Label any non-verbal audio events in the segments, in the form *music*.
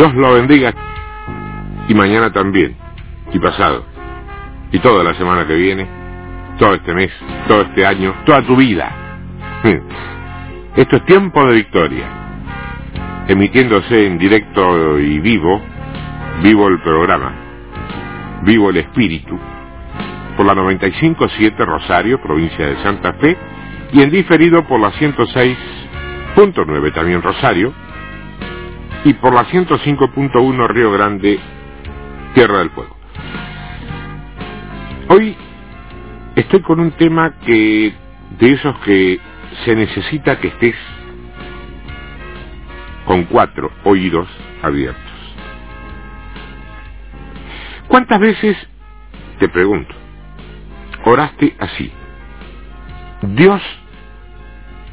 Dios lo bendiga. Y mañana también, y pasado, y toda la semana que viene, todo este mes, todo este año, toda tu vida. Esto es tiempo de victoria, emitiéndose en directo y vivo, vivo el programa, vivo el espíritu, por la 95.7 Rosario, provincia de Santa Fe, y en diferido por la 106.9 también Rosario, y por la 105.1 Río Grande, Tierra del Fuego. Hoy estoy con un tema que de esos que se necesita que estés con cuatro oídos abiertos. ¿Cuántas veces, te pregunto, oraste así? Dios,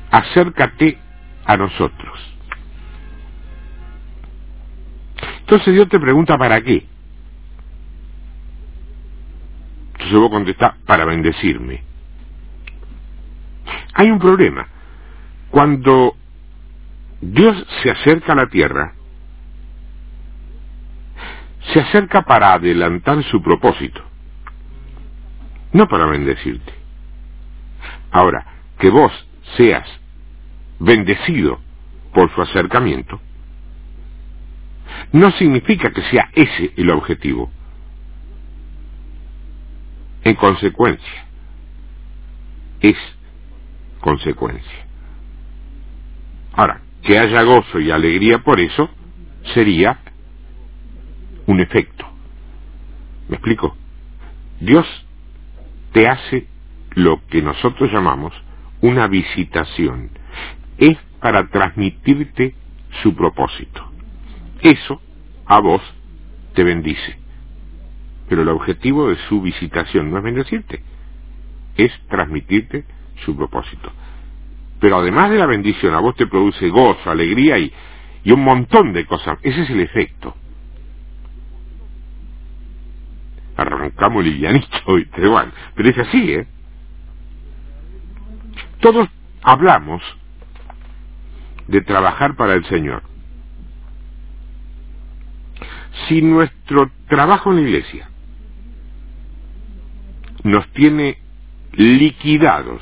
acércate a nosotros. Entonces Dios te pregunta para qué. Entonces vos contestás, para bendecirme. Hay un problema. Cuando Dios se acerca a la tierra, se acerca para adelantar su propósito, no para bendecirte. Ahora, que vos seas bendecido por su acercamiento, no significa que sea ese el objetivo. En consecuencia, es consecuencia. Ahora, que haya gozo y alegría por eso sería un efecto. ¿Me explico? Dios te hace lo que nosotros llamamos una visitación. Es para transmitirte su propósito. Eso a vos te bendice. Pero el objetivo de su visitación no es bendecirte, es transmitirte su propósito. Pero además de la bendición, a vos te produce gozo, alegría y, y un montón de cosas. Ese es el efecto. Arrancamos livianito, *laughs* y bueno, pero es así, ¿eh? Todos hablamos de trabajar para el Señor. Si nuestro trabajo en la iglesia nos tiene liquidados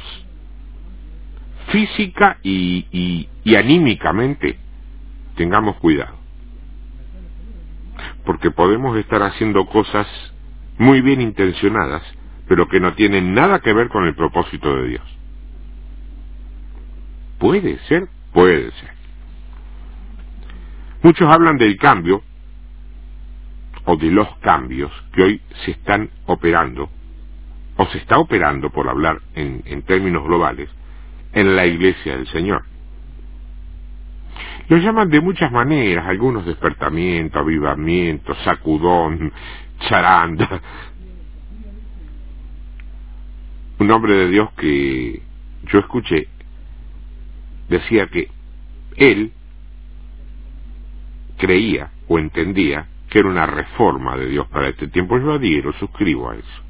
física y, y, anímicamente, tengamos cuidado. Porque podemos estar haciendo cosas muy bien intencionadas, pero que no tienen nada que ver con el propósito de Dios. Puede ser, puede ser. Muchos hablan del cambio o de los cambios que hoy se están operando, o se está operando, por hablar en, términos globales, en la iglesia del Señor. Lo llaman de muchas maneras, algunos despertamiento, avivamiento, sacudón, charanda. Un hombre de Dios que yo escuché decía que él creía o entendía era una reforma de Dios para este tiempo. Yo adhiero, suscribo a eso.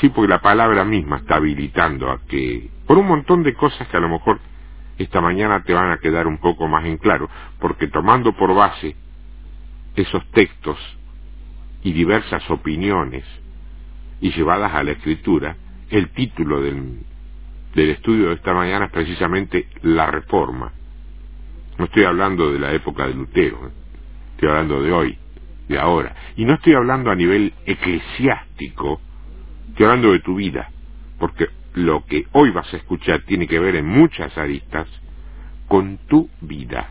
Sí, porque la palabra misma está habilitando a que, por un montón de cosas que a lo mejor esta mañana te van a quedar un poco más en claro, porque tomando por base esos textos y diversas opiniones y llevadas a la escritura, el título del, del estudio de esta mañana es precisamente la reforma. No estoy hablando de la época de Lutero, ¿eh? Estoy hablando de hoy, de ahora. Y no estoy hablando a nivel eclesiástico, estoy hablando de tu vida, porque lo que hoy vas a escuchar tiene que ver en muchas aristas con tu vida.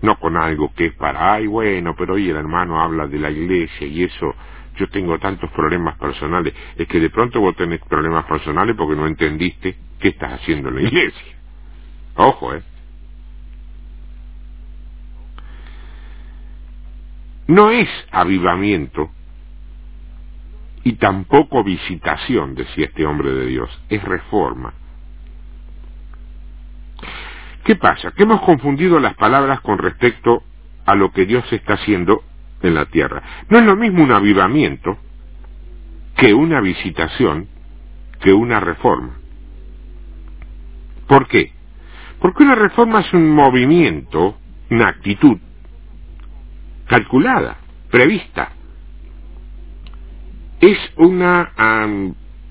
No con algo que es para, ay, bueno, pero hoy el hermano habla de la iglesia y eso, yo tengo tantos problemas personales. Es que de pronto vos tenés problemas personales porque no entendiste qué estás haciendo en la iglesia. Ojo, ¿eh? No es avivamiento y tampoco visitación, decía este hombre de Dios, es reforma. ¿Qué pasa? Que hemos confundido las palabras con respecto a lo que Dios está haciendo en la tierra. No es lo mismo un avivamiento que una visitación, que una reforma. ¿Por qué? Porque una reforma es un movimiento, una actitud calculada, prevista. Es una,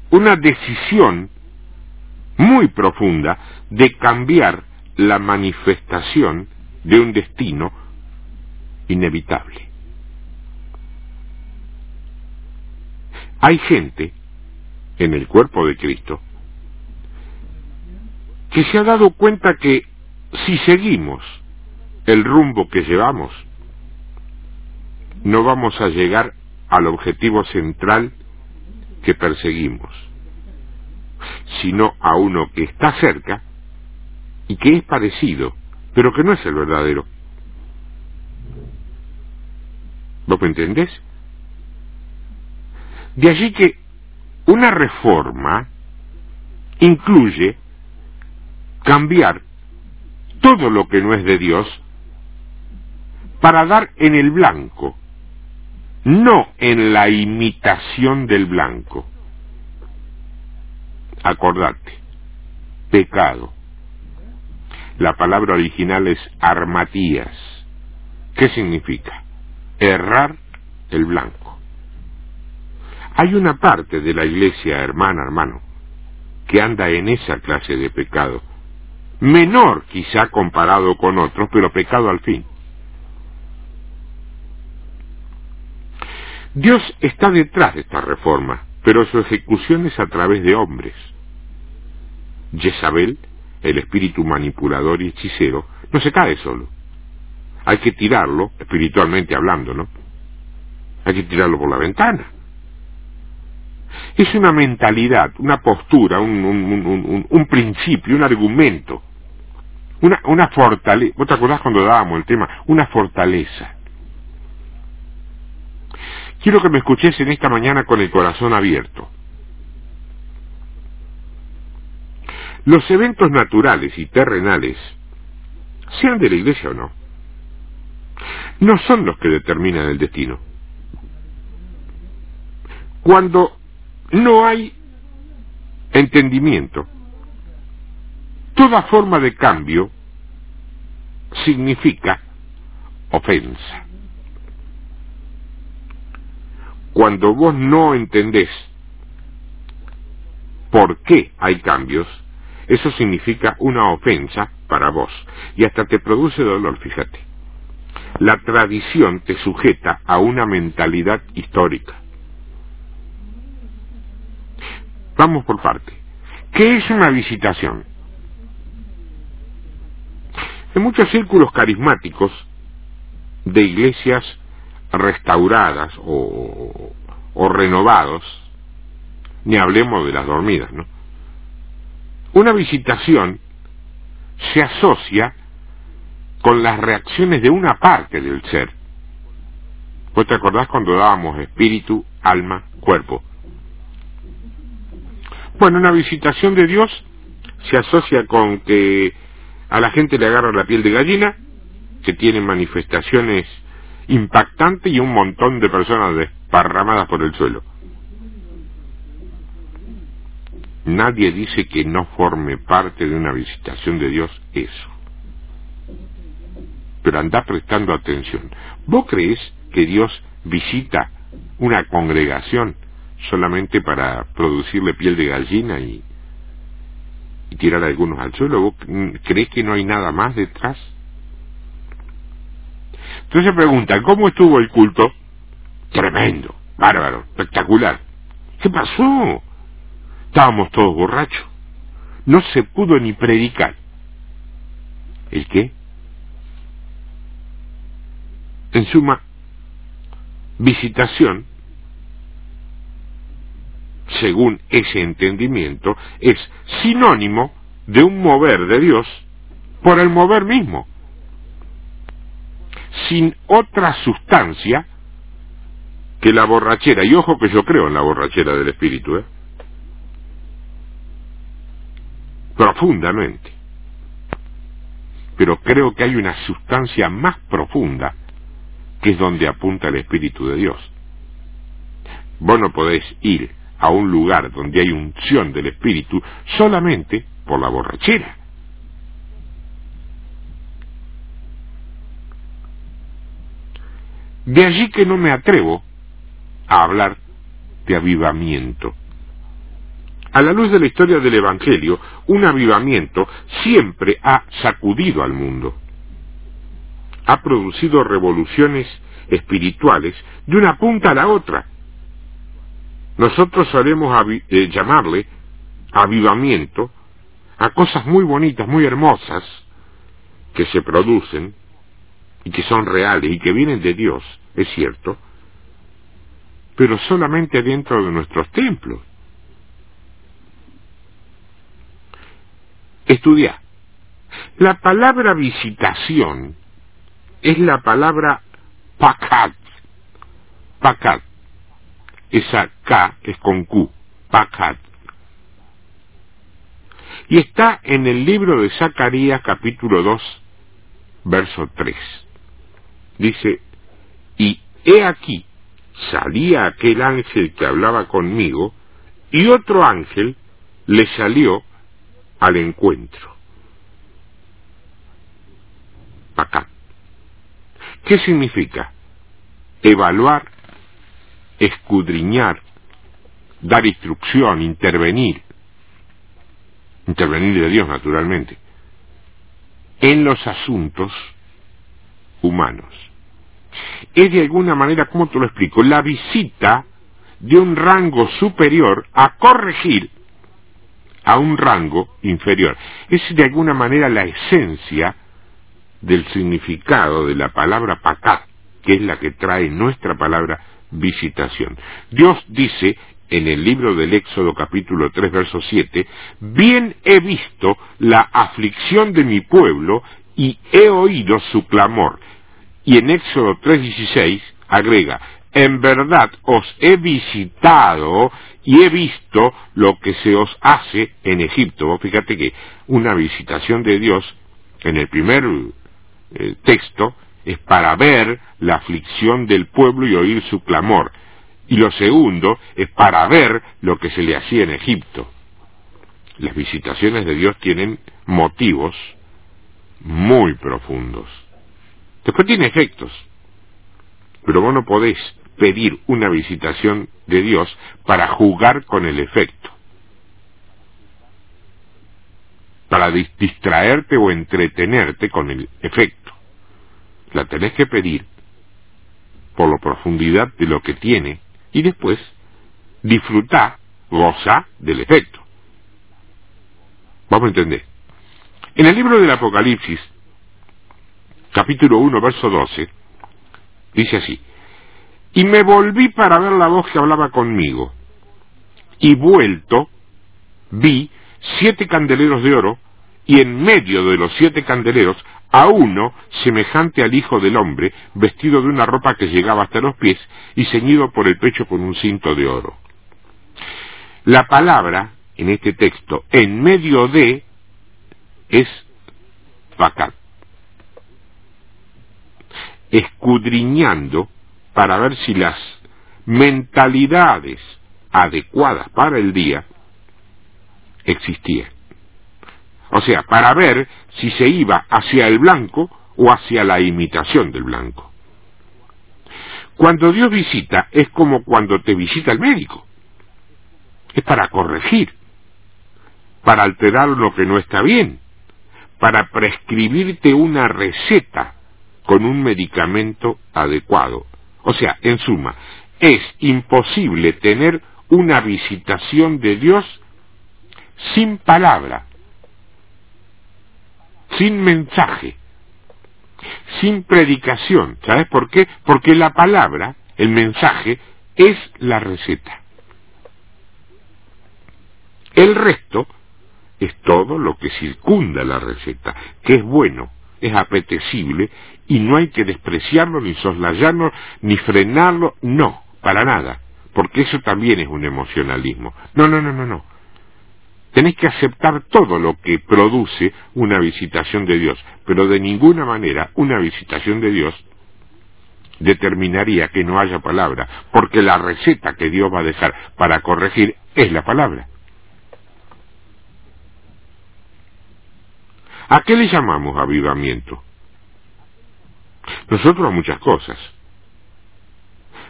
una decisión muy profunda de cambiar la manifestación de un destino inevitable. Hay gente en el cuerpo de Cristo que se ha dado cuenta que si seguimos el rumbo que llevamos, no vamos a llegar al objetivo central que perseguimos, sino a uno que está cerca y que es parecido, pero que no es el verdadero. ¿Vos me entendés? De allí que una reforma incluye cambiar todo lo que no es de Dios para dar en el blanco, no en la imitación del blanco. Acordate, pecado. La palabra original es armatías. ¿Qué significa? Errar el blanco. Hay una parte de la iglesia, hermana, hermano, que anda en esa clase de pecado. Menor quizá comparado con otros, pero pecado al fin. Dios está detrás de esta reforma, pero su ejecución es a través de hombres. Jezabel, el espíritu manipulador y hechicero, no se cae solo. Hay que tirarlo, espiritualmente hablando, ¿no? Hay que tirarlo por la ventana. Es una mentalidad, una postura, un, principio, un argumento, una, una fortaleza. ¿Vos te acordás cuando dábamos el tema? Una fortaleza. Quiero que me escuches en esta mañana con el corazón abierto. Los eventos naturales y terrenales, sean de la iglesia o no, no son los que determinan el destino. Cuando no hay entendimiento, toda forma de cambio significa ofensa cuando vos no entendés por qué hay cambios, eso significa una ofensa para vos y hasta te produce dolor, fíjate. La tradición te sujeta a una mentalidad histórica. Vamos por parte. ¿Qué es una visitación? En muchos círculos carismáticos de iglesias restauradas o, renovados, ni hablemos de las dormidas, ¿no? Una visitación se asocia con las reacciones de una parte del ser. ¿Vos te acordás cuando dábamos espíritu, alma, cuerpo? Bueno, una visitación de Dios se asocia con que a la gente le agarra la piel de gallina, que tiene manifestaciones impactante y un montón de personas desparramadas por el suelo. Nadie dice que no forme parte de una visitación de Dios eso. Pero anda prestando atención. ¿Vos crees que Dios visita una congregación solamente para producirle piel de gallina y, y tirar a algunos al suelo? ¿Vos crees que no hay nada más detrás? Entonces se pregunta, ¿cómo estuvo el culto? Tremendo, bárbaro, espectacular. ¿Qué pasó? Estábamos todos borrachos. No se pudo ni predicar. ¿El qué? En suma, visitación, según ese entendimiento, es sinónimo de un mover de Dios por el mover mismo sin otra sustancia que la borrachera. Y ojo que yo creo en la borrachera del espíritu, ¿eh? Profundamente. Pero creo que hay una sustancia más profunda que es donde apunta el Espíritu de Dios. Vos no podés ir a un lugar donde hay unción del Espíritu solamente por la borrachera. De allí que no me atrevo a hablar de avivamiento. A la luz de la historia del Evangelio, un avivamiento siempre ha sacudido al mundo. Ha producido revoluciones espirituales de una punta a la otra. Nosotros solemos eh, llamarle avivamiento a cosas muy bonitas, muy hermosas, que se producen y que son reales y que vienen de Dios, es cierto, pero solamente dentro de nuestros templos. Estudia. La palabra visitación es la palabra pakat. Pakat. Esa K es con Q. Pakat. Y está en el libro de Zacarías capítulo 2, verso 3. Dice, y he aquí, salía aquel ángel que hablaba conmigo, y otro ángel le salió al encuentro. Acá. ¿Qué significa? Evaluar, escudriñar, dar instrucción, intervenir. Intervenir de Dios, naturalmente. En los asuntos humanos. Es de alguna manera, ¿cómo te lo explico? La visita de un rango superior a corregir a un rango inferior. Es de alguna manera la esencia del significado de la palabra pacat, que es la que trae nuestra palabra visitación. Dios dice en el libro del Éxodo capítulo 3 verso 7, bien he visto la aflicción de mi pueblo y he oído su clamor. Y en Éxodo 3:16 agrega, en verdad os he visitado y he visto lo que se os hace en Egipto. fíjate que una visitación de Dios en el primer eh, texto es para ver la aflicción del pueblo y oír su clamor. Y lo segundo es para ver lo que se le hacía en Egipto. Las visitaciones de Dios tienen motivos muy profundos. Después tiene efectos, pero vos no podés pedir una visitación de Dios para jugar con el efecto, para distraerte o entretenerte con el efecto. La tenés que pedir por la profundidad de lo que tiene y después disfrutar, goza del efecto. Vamos a entender. En el libro del Apocalipsis, capítulo 1, verso 12, dice así, y me volví para ver la voz que hablaba conmigo. Y vuelto, vi siete candeleros de oro, y en medio de los siete candeleros a uno semejante al Hijo del Hombre, vestido de una ropa que llegaba hasta los pies y ceñido por el pecho con un cinto de oro. La palabra, en este texto, en medio de, es vacat. Escudriñando para ver si las mentalidades adecuadas para el día existían. O sea, para ver si se iba hacia el blanco o hacia la imitación del blanco. Cuando Dios visita es como cuando te visita el médico. Es para corregir, para alterar lo que no está bien, para prescribirte una receta con un medicamento adecuado o sea, en suma, es imposible tener una visitación de Dios sin palabra, sin mensaje, sin predicación. ¿Sabes por qué? Porque la palabra, el mensaje, es la receta. El resto es todo lo que circunda la receta, que es bueno, es apetecible y no hay que despreciarlo, ni soslayarlo, ni frenarlo, no, para nada, porque eso también es un emocionalismo. No, no, no, no, no. Tenés que aceptar todo lo que produce una visitación de Dios, pero de ninguna manera una visitación de Dios determinaría que no haya palabra, porque la receta que Dios va a dejar para corregir es la palabra. ¿A qué le llamamos avivamiento? Nosotros a muchas cosas.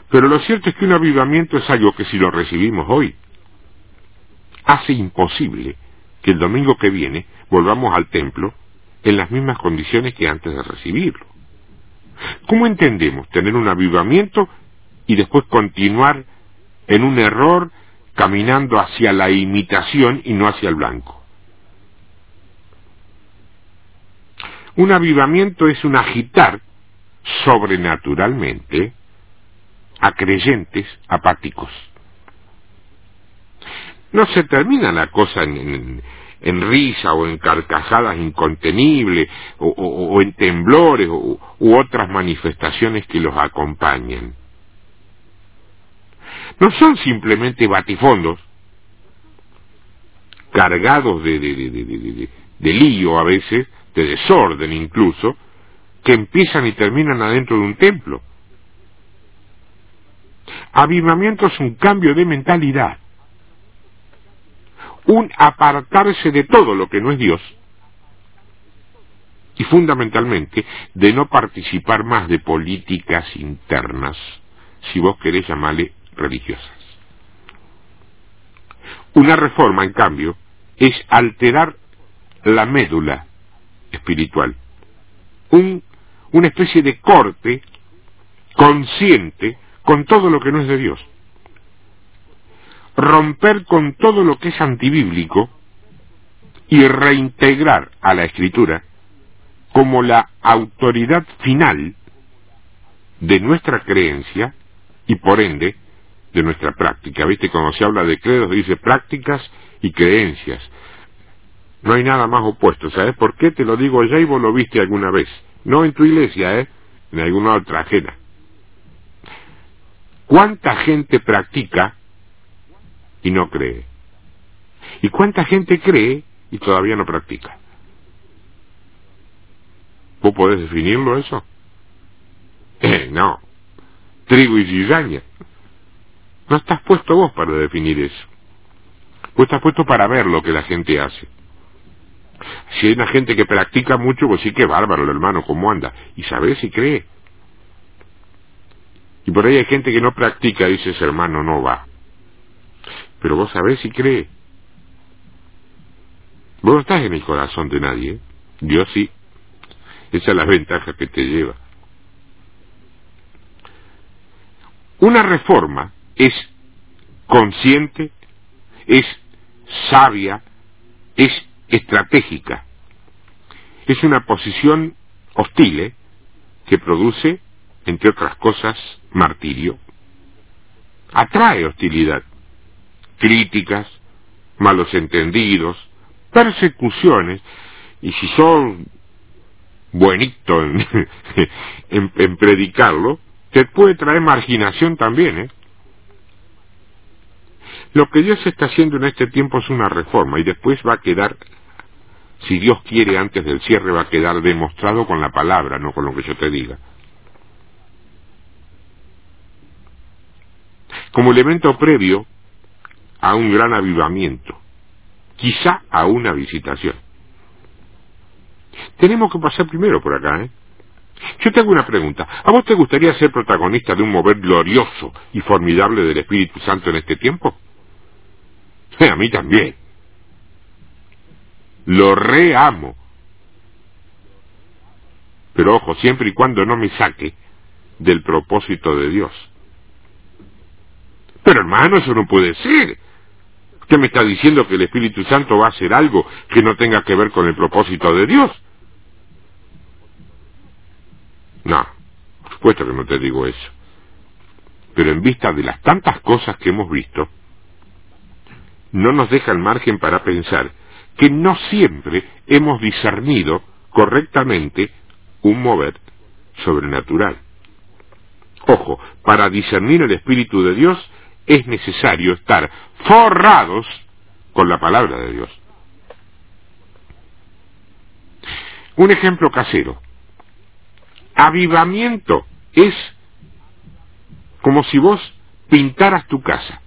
Pero lo cierto es que un avivamiento es algo que si lo recibimos hoy, hace imposible que el domingo que viene volvamos al templo en las mismas condiciones que antes de recibirlo. ¿Cómo entendemos tener un avivamiento y después continuar en un error caminando hacia la imitación y no hacia el blanco? Un avivamiento es un agitar sobrenaturalmente a creyentes apáticos. No se termina la cosa en, risa o en carcajadas incontenibles o, en temblores u otras manifestaciones que los acompañan. No son simplemente batifondos cargados de, de lío a veces, de desorden incluso, que empiezan y terminan adentro de un templo. Avivamiento es un cambio de mentalidad, un apartarse de todo lo que no es Dios y fundamentalmente de no participar más de políticas internas, si vos querés llamarle religiosas. Una reforma, en cambio, es alterar la médula espiritual, un, una especie de corte consciente con todo lo que no es de Dios. Romper con todo lo que es antibíblico y reintegrar a la escritura como la autoridad final de nuestra creencia y por ende de nuestra práctica. ¿Viste? Cuando se habla de credos dice prácticas y creencias. No hay nada más opuesto. ¿Sabes por qué? Te lo digo ya y vos lo viste alguna vez. No en tu iglesia, ¿eh? En alguna otra ajena. ¿Cuánta gente practica y no cree? ¿Y cuánta gente cree y todavía no practica? ¿Vos podés definirlo eso? *laughs* Eh, no. Trigo y cizaña. No estás puesto vos para definir eso. Vos estás puesto para ver lo que la gente hace. Si hay una gente que practica mucho, pues sí que bárbaro, hermano, cómo anda. Y sabés si cree. Y por ahí hay gente que no practica, dice ese hermano, no va. Pero vos sabés si cree. Vos no estás en el corazón de nadie, ¿eh? Dios sí. Esa es la ventaja que te lleva. Una reforma es consciente, es sabia, es estratégica. Es una posición hostil ¿eh? que produce, entre otras cosas, martirio. Atrae hostilidad, críticas, malos entendidos, persecuciones, y si son buenito *laughs* en, en, predicarlo, te puede traer marginación también, ¿eh? Lo que Dios está haciendo en este tiempo es una reforma y después va a quedar si Dios quiere antes del cierre va a quedar demostrado con la palabra, no con lo que yo te diga. Como elemento previo a un gran avivamiento, quizá a una visitación. Tenemos que pasar primero por acá, ¿eh? Yo tengo una pregunta. ¿A vos te gustaría ser protagonista de un mover glorioso y formidable del Espíritu Santo en este tiempo? *laughs* a mí también lo reamo. Pero ojo, siempre y cuando no me saque del propósito de Dios. Pero hermano, eso no puede ser. Usted me está diciendo que el Espíritu Santo va a hacer algo que no tenga que ver con el propósito de Dios. No, por supuesto que no te digo eso. Pero en vista de las tantas cosas que hemos visto, no nos deja el margen para pensar que no siempre hemos discernido correctamente un mover sobrenatural. Ojo, para discernir el Espíritu de Dios es necesario estar forrados con la palabra de Dios. Un ejemplo casero. Avivamiento es como si vos pintaras tu casa.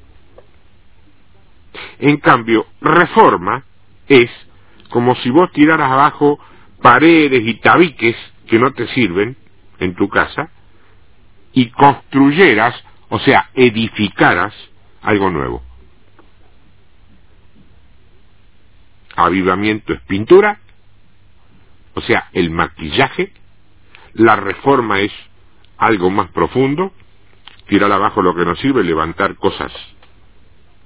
En cambio, reforma es como si vos tiraras abajo paredes y tabiques que no te sirven en tu casa y construyeras o sea, edificaras algo nuevo. Avivamiento es pintura, o sea, el maquillaje, la reforma es algo más profundo, tirar abajo lo que nos sirve, levantar cosas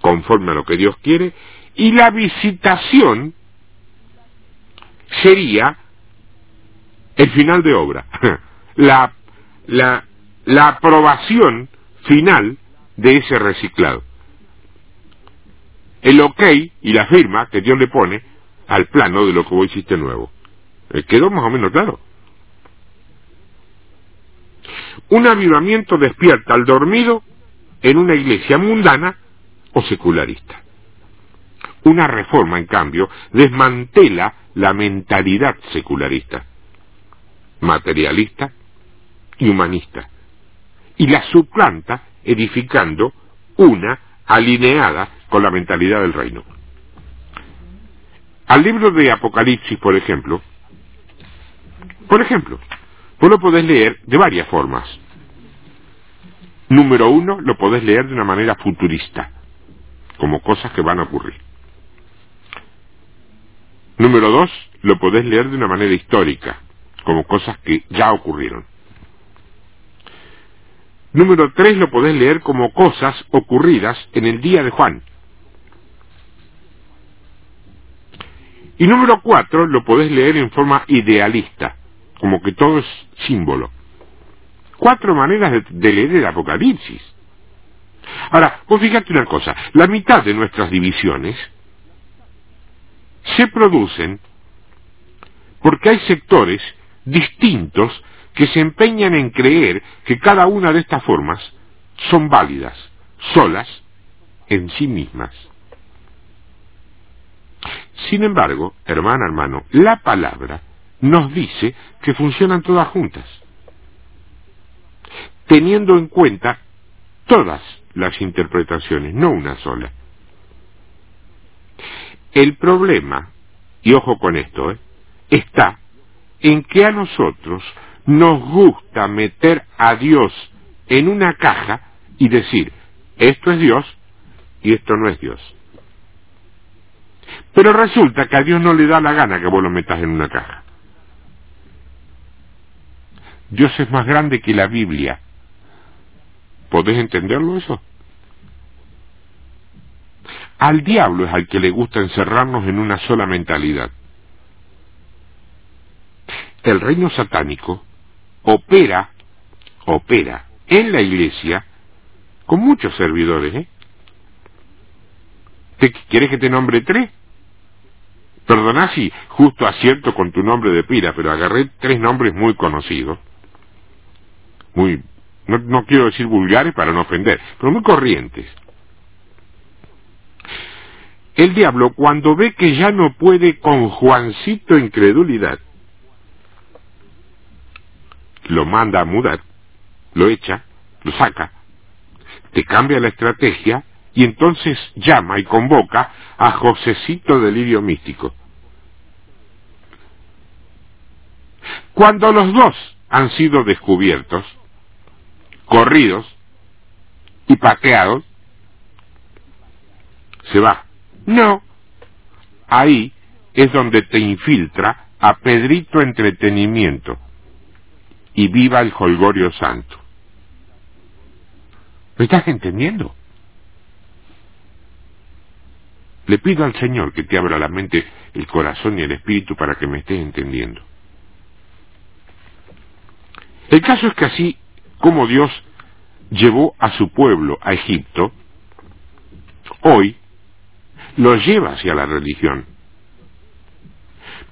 conforme a lo que Dios quiere, y la visitación sería el final de obra, *laughs* la, la, la aprobación final de ese reciclado. El ok y la firma que Dios le pone al plano de lo que vos hiciste nuevo. Eh, ¿Quedó más o menos claro? Un avivamiento despierta al dormido en una iglesia mundana o secularista. Una reforma, en cambio, desmantela la mentalidad secularista, materialista y humanista, y la suplanta edificando una alineada con la mentalidad del reino. Al libro de Apocalipsis, por ejemplo, por ejemplo, vos lo podés leer de varias formas. Número uno, lo podés leer de una manera futurista, como cosas que van a ocurrir. Número dos, lo podés leer de una manera histórica, como cosas que ya ocurrieron. Número tres, lo podés leer como cosas ocurridas en el día de Juan. Y número cuatro, lo podés leer en forma idealista, como que todo es símbolo. Cuatro maneras de, leer el Apocalipsis. Ahora, vos fíjate una cosa, la mitad de nuestras divisiones se producen porque hay sectores distintos que se empeñan en creer que cada una de estas formas son válidas, solas, en sí mismas. Sin embargo, hermana, hermano, la palabra nos dice que funcionan todas juntas, teniendo en cuenta todas las interpretaciones, no una sola. El problema, y ojo con esto, ¿eh? está en que a nosotros nos gusta meter a Dios en una caja y decir, esto es Dios y esto no es Dios. Pero resulta que a Dios no le da la gana que vos lo metas en una caja. Dios es más grande que la Biblia. ¿Podés entenderlo eso? Al diablo es al que le gusta encerrarnos en una sola mentalidad. El reino satánico opera, opera en la iglesia con muchos servidores. ¿eh? ¿Quieres que te nombre tres? Perdona si justo acierto con tu nombre de pira, pero agarré tres nombres muy conocidos muy, no, quiero decir vulgares para no ofender, pero muy corrientes. El diablo, cuando ve que ya no puede con Juancito incredulidad, lo manda a mudar, lo echa, lo saca, te cambia la estrategia y entonces llama y convoca a Josecito delirio místico. Cuando los dos han sido descubiertos, corridos y pateados, se va. No, ahí es donde te infiltra a Pedrito Entretenimiento y viva el Holgorio Santo. ¿Me estás entendiendo? Le pido al Señor que te abra la mente, el corazón y el espíritu para que me estés entendiendo. El caso es que así como Dios llevó a su pueblo a Egipto, hoy lo lleva hacia la religión.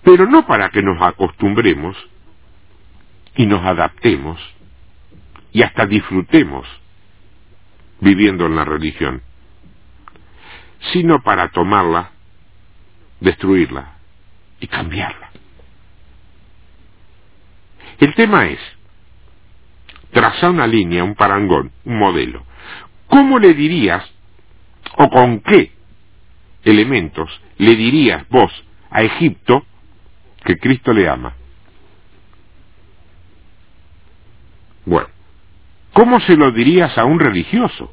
Pero no para que nos acostumbremos y nos adaptemos y hasta disfrutemos viviendo en la religión, sino para tomarla, destruirla y cambiarla. El tema es, traza una línea, un parangón, un modelo. ¿Cómo le dirías, o con qué elementos le dirías vos a Egipto que Cristo le ama? Bueno, ¿Cómo se lo dirías a un religioso?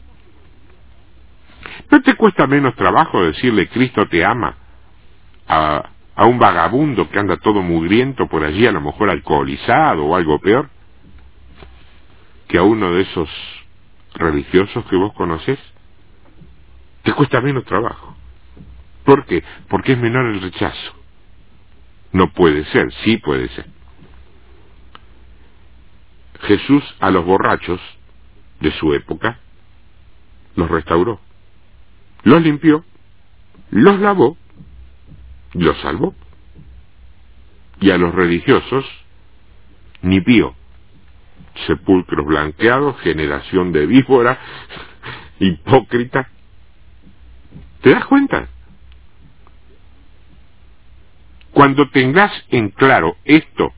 ¿No te cuesta menos trabajo decirle Cristo te ama a, a un vagabundo que anda todo mugriento por allí, a lo mejor alcoholizado o algo peor, que a uno de esos religiosos que vos conocés? Te cuesta menos trabajo. ¿Por qué? Porque es menor el rechazo. No puede ser, sí puede ser. Jesús a los borrachos de su época los restauró, los limpió, los lavó, los salvó. Y a los religiosos, ni pío, sepulcros blanqueados, generación de víbora, *laughs* hipócrita. ¿Te das cuenta? Cuando tengas en claro esto,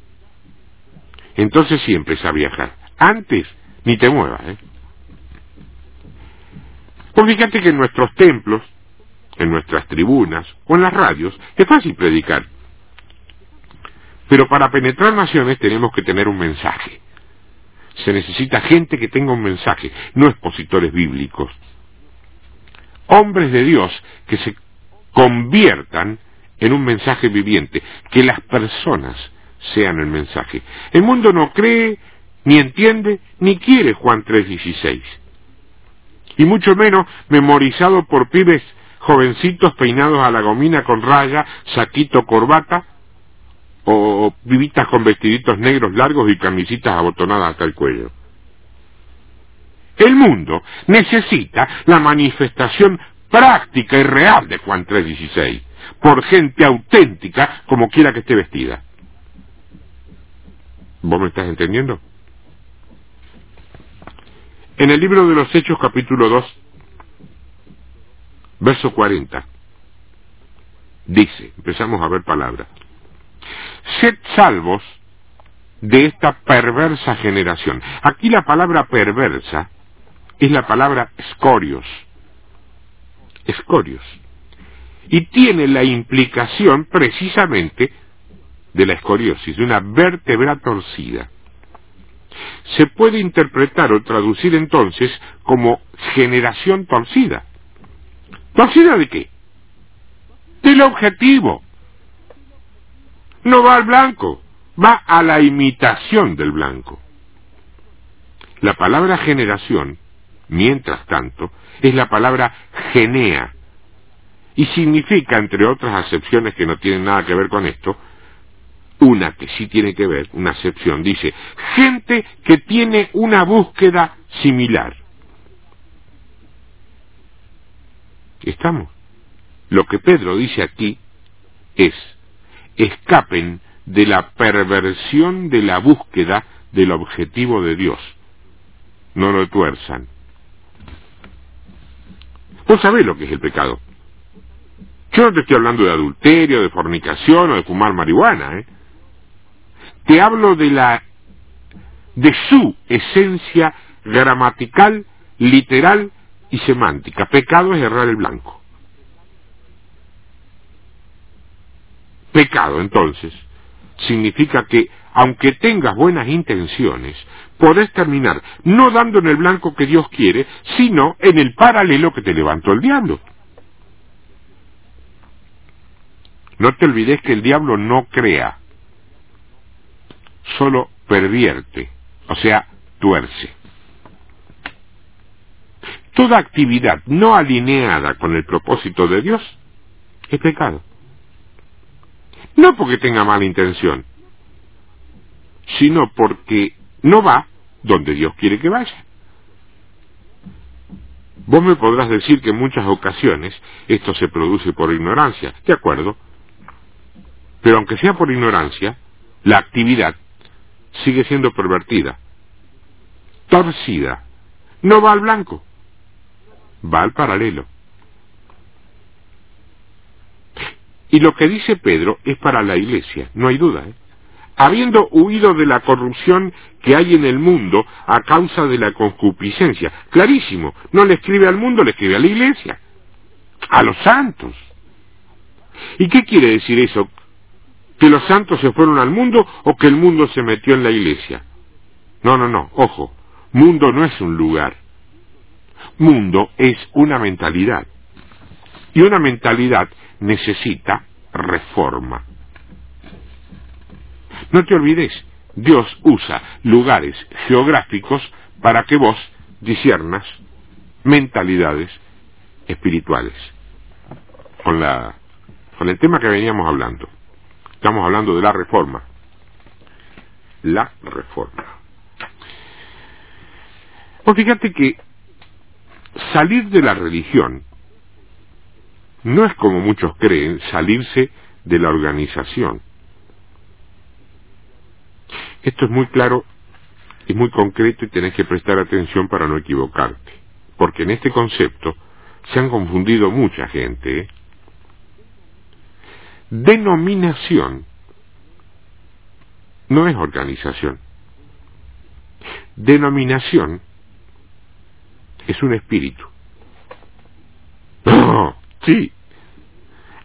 entonces siempre a viajar. Antes, ni te muevas, ¿eh? Pues fíjate que en nuestros templos, en nuestras tribunas o en las radios es fácil predicar. Pero para penetrar naciones tenemos que tener un mensaje. Se necesita gente que tenga un mensaje, no expositores bíblicos. Hombres de Dios que se conviertan en un mensaje viviente, que las personas sean el mensaje. El mundo no cree, ni entiende, ni quiere Juan 3:16. Y mucho menos memorizado por pibes jovencitos peinados a la gomina con raya, saquito, corbata, o vivitas con vestiditos negros largos y camisitas abotonadas hasta el cuello. El mundo necesita la manifestación práctica y real de Juan 3:16 por gente auténtica como quiera que esté vestida. ¿Vos me estás entendiendo? En el libro de los Hechos capítulo 2, verso 40, dice, empezamos a ver palabras, sed salvos de esta perversa generación. Aquí la palabra perversa es la palabra escorios. Escorios y tiene la implicación precisamente de la escoriosis, de una vértebra torcida. Se puede interpretar o traducir entonces como generación torcida. ¿Torcida de qué? Del objetivo. No va al blanco, va a la imitación del blanco. La palabra generación, mientras tanto, es la palabra genea, y significa, entre otras acepciones que no tienen nada que ver con esto, una que sí tiene que ver, una acepción, dice, gente que tiene una búsqueda similar. ¿Estamos? Lo que Pedro dice aquí es, escapen de la perversión de la búsqueda del objetivo de Dios. No lo tuerzan. Vos sabés lo que es el pecado. Yo no te estoy hablando de adulterio, de fornicación o de fumar marihuana, ¿eh? Te hablo de la de su esencia gramatical, literal y semántica. Pecado es errar el blanco. Pecado, entonces, significa que, aunque tengas buenas intenciones, podés terminar no dando en el blanco que Dios quiere, sino en el paralelo que te levantó el diablo. No te olvides que el diablo no crea, solo pervierte, o sea, tuerce. Toda actividad no alineada con el propósito de Dios es pecado. No porque tenga mala intención, sino porque no va donde Dios quiere que vaya. Vos me podrás decir que en muchas ocasiones esto se produce por ignorancia, de acuerdo, pero aunque sea por ignorancia, la actividad sigue siendo pervertida, torcida. No va al blanco, va al paralelo. Y lo que dice Pedro es para la iglesia, no hay duda. ¿eh? Habiendo huido de la corrupción que hay en el mundo a causa de la concupiscencia. Clarísimo, no le escribe al mundo, le escribe a la iglesia, a los santos. ¿Y qué quiere decir eso? Que los santos se fueron al mundo o que el mundo se metió en la iglesia. No, no, no, ojo, Mundo no es un lugar. Mundo es una mentalidad. Y una mentalidad necesita reforma. No te olvides, Dios usa lugares geográficos para que vos disiernas mentalidades espirituales. Con, la, con el tema que veníamos hablando. Estamos hablando de la reforma. La reforma. Pues fíjate que salir de la religión no es como muchos creen salirse de la organización. Esto es muy claro y muy concreto y tenés que prestar atención para no equivocarte, porque en este concepto se han confundido mucha gente. ¿eh? Denominación no es organización. Denominación es un espíritu. No, sí.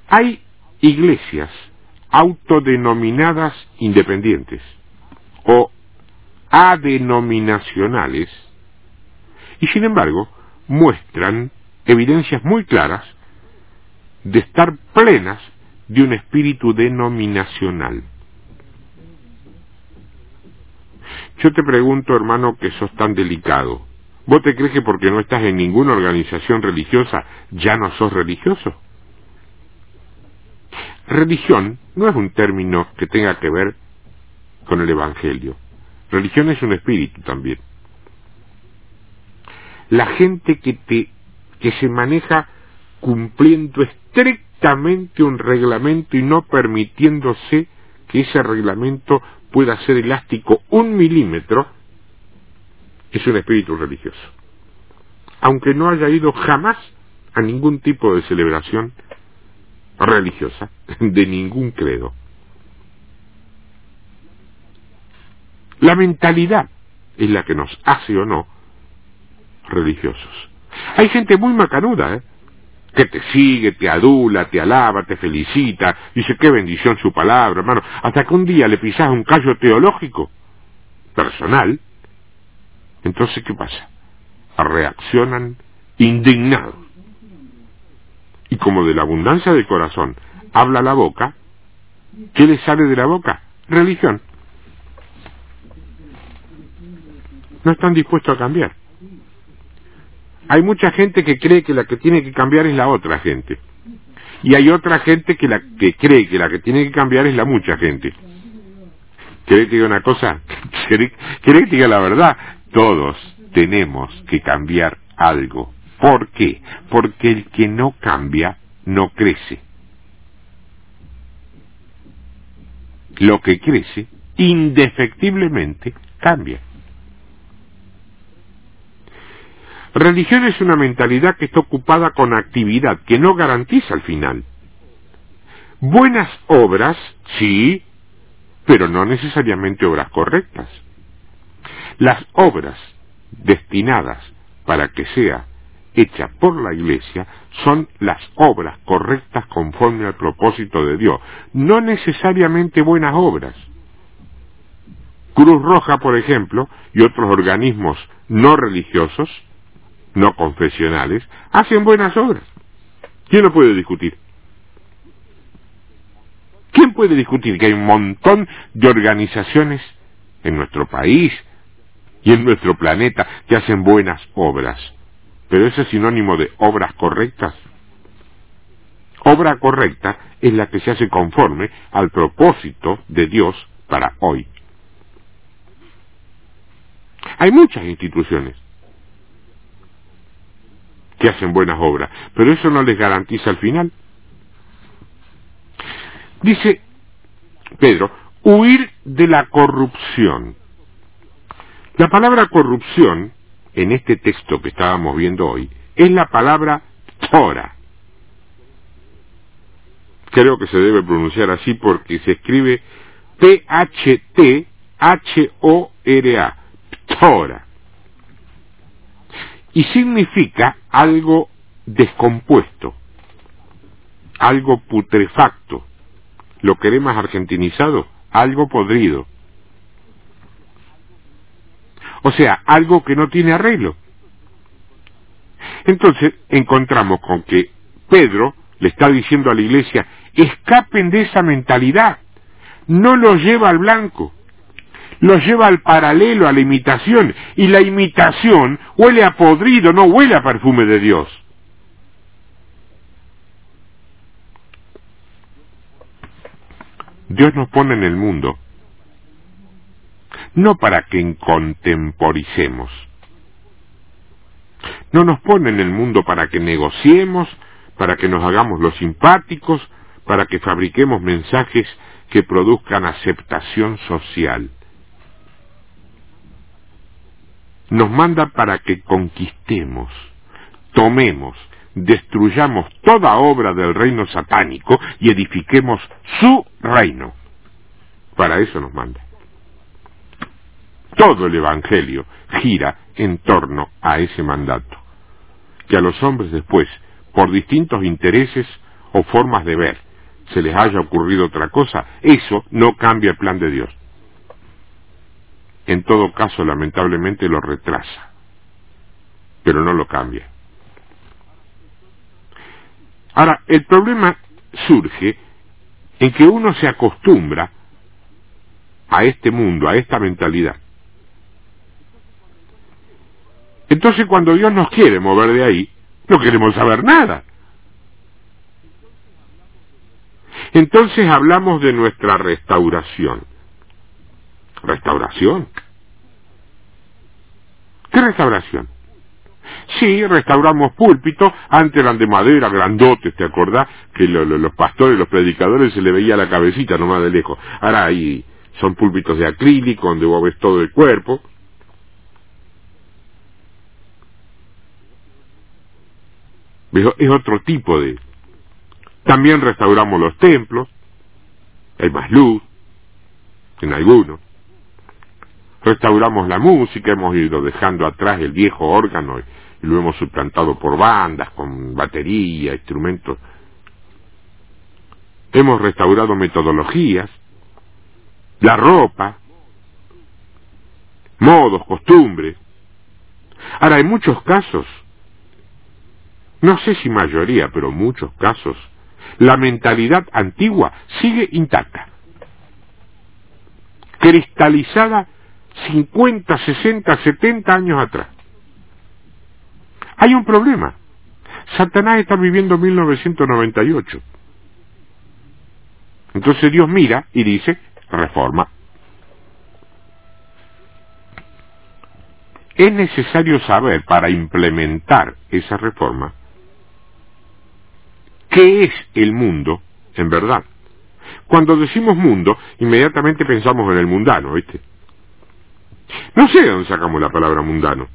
Hay iglesias autodenominadas independientes o adenominacionales y sin embargo muestran evidencias muy claras de estar plenas de un espíritu denominacional. Yo te pregunto, hermano, que sos tan delicado. ¿Vos te crees que porque no estás en ninguna organización religiosa ya no sos religioso? Religión no es un término que tenga que ver con el Evangelio. Religión es un espíritu también. La gente que te que se maneja cumpliendo estrictamente un reglamento y no permitiéndose que ese reglamento pueda ser elástico un milímetro, es un espíritu religioso. Aunque no haya ido jamás a ningún tipo de celebración religiosa, *laughs* de ningún credo. La mentalidad es la que nos hace o no religiosos. Hay gente muy macanuda, ¿eh? Que te sigue, te adula, te alaba, te felicita, dice qué bendición su palabra, hermano, hasta que un día le pisas un callo teológico, personal, entonces ¿qué pasa? Reaccionan indignados. Y como de la abundancia del corazón habla la boca, ¿qué le sale de la boca? Religión. no están dispuestos a cambiar. Hay mucha gente que cree que la que tiene que cambiar es la otra gente. Y hay otra gente que, la, que cree que la que tiene que cambiar es la mucha gente. ¿Querés que diga una cosa? ¿Querés, que diga la verdad? Todos tenemos que cambiar algo. ¿Por qué? Porque el que no cambia no crece. Lo que crece indefectiblemente cambia. Religión es una mentalidad que está ocupada con actividad, que no garantiza el final. Buenas obras, sí, pero no necesariamente obras correctas. Las obras destinadas para que sea hecha por la Iglesia son las obras correctas conforme al propósito de Dios, no necesariamente buenas obras. Cruz Roja, por ejemplo, y otros organismos no religiosos no confesionales, hacen buenas obras. ¿Quién lo puede discutir? ¿Quién puede discutir que hay un montón de organizaciones en nuestro país y en nuestro planeta que hacen buenas obras? Pero eso es sinónimo de obras correctas. Obra correcta es la que se hace conforme al propósito de Dios para hoy. Hay muchas instituciones que hacen buenas obras, pero eso no les garantiza el final. Dice Pedro, huir de la corrupción. La palabra corrupción, en este texto que estábamos viendo hoy, es la palabra Tora. Creo que se debe pronunciar así porque se escribe P-H-T-H-O-R-A. Tora y significa algo descompuesto, algo putrefacto. ¿Lo queremos argentinizado? Algo podrido. O sea, algo que no tiene arreglo. Entonces encontramos con que Pedro le está diciendo a la iglesia, escapen de esa mentalidad, no lo lleva al blanco, lo lleva al paralelo, a la imitación, y la imitación huele a podrido, no huele a perfume de Dios. Dios nos pone en el mundo, no para que contemporicemos, no nos pone en el mundo para que negociemos, para que nos hagamos los simpáticos, para que fabriquemos mensajes que produzcan aceptación social. Nos manda para que conquistemos, tomemos, destruyamos toda obra del reino satánico y edifiquemos su reino. Para eso nos manda. Todo el Evangelio gira en torno a ese mandato, que a los hombres después, por distintos intereses o formas de ver, se les haya ocurrido otra cosa, eso no cambia el plan de Dios. En todo caso, lamentablemente lo retrasa, pero no lo cambia. Ahora, el problema surge en que uno se acostumbra a este mundo, a esta mentalidad. Entonces cuando Dios nos quiere mover de ahí, no queremos saber nada. Entonces hablamos de nuestra restauración. ¿Restauración? ¿Qué restauración? Sí, restauramos púlpitos, antes eran de madera, grandotes, ¿te acordás? Que los pastores, los predicadores se le veía la cabecita nomás de lejos. Ahora ahí son púlpitos de acrílico, donde vos ves todo el cuerpo. Es otro tipo de... También restauramos los templos, hay más luz, en algunos. Restauramos la música, hemos ido dejando atrás el viejo órgano y, lo hemos suplantado por bandas, con batería, instrumentos. Hemos restaurado metodologías, la ropa, modos, costumbres. Ahora, en muchos casos, no sé si mayoría, pero muchos casos, la mentalidad antigua sigue intacta, cristalizada 50, 60, 70 años atrás. Hay un problema. Satanás está viviendo 1998. Entonces Dios mira y dice, reforma. Es necesario saber para implementar esa reforma ¿Qué es el mundo en verdad? Cuando decimos mundo, inmediatamente pensamos en el mundano, ¿viste? No sé de dónde sacamos la palabra mundano.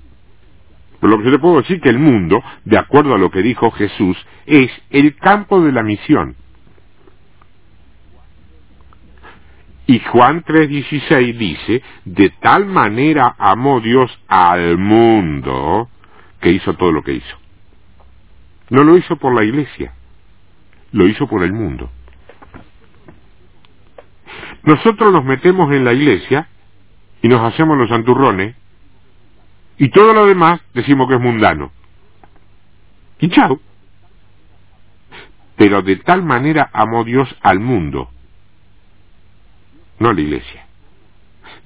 Pero lo que yo te puedo decir que el mundo, de acuerdo a lo que dijo Jesús, es el campo de la misión. Y Juan 3:16 dice, de tal manera amó Dios al mundo que hizo todo lo que hizo. No lo hizo por la iglesia, lo hizo por el mundo. Nosotros nos metemos en la iglesia y nos hacemos los santurrones y todo lo demás decimos que es mundano. Y chao. Pero de tal manera amó Dios al mundo, no a la iglesia.